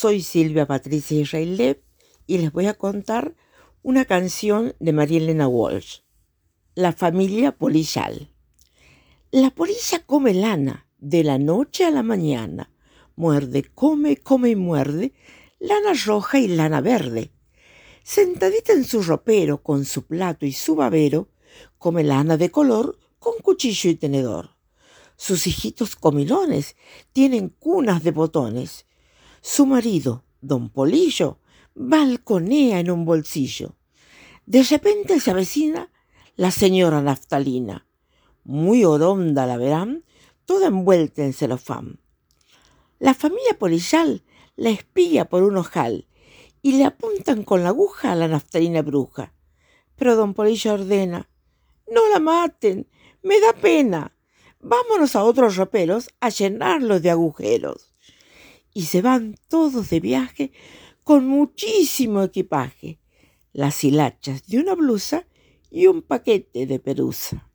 Soy Silvia Patricia Israelep y les voy a contar una canción de María Elena Walsh, La familia polillal. La polilla come lana de la noche a la mañana. Muerde, come, come y muerde, lana roja y lana verde. Sentadita en su ropero con su plato y su babero, come lana de color con cuchillo y tenedor. Sus hijitos comilones tienen cunas de botones su marido, don Polillo, balconea en un bolsillo. De repente se avecina la señora Naftalina. Muy oronda la verán, toda envuelta en celofán. La familia polillal la espía por un ojal y le apuntan con la aguja a la naftalina bruja. Pero don Polillo ordena, no la maten, me da pena. Vámonos a otros roperos a llenarlos de agujeros y se van todos de viaje con muchísimo equipaje, las hilachas de una blusa y un paquete de perusa.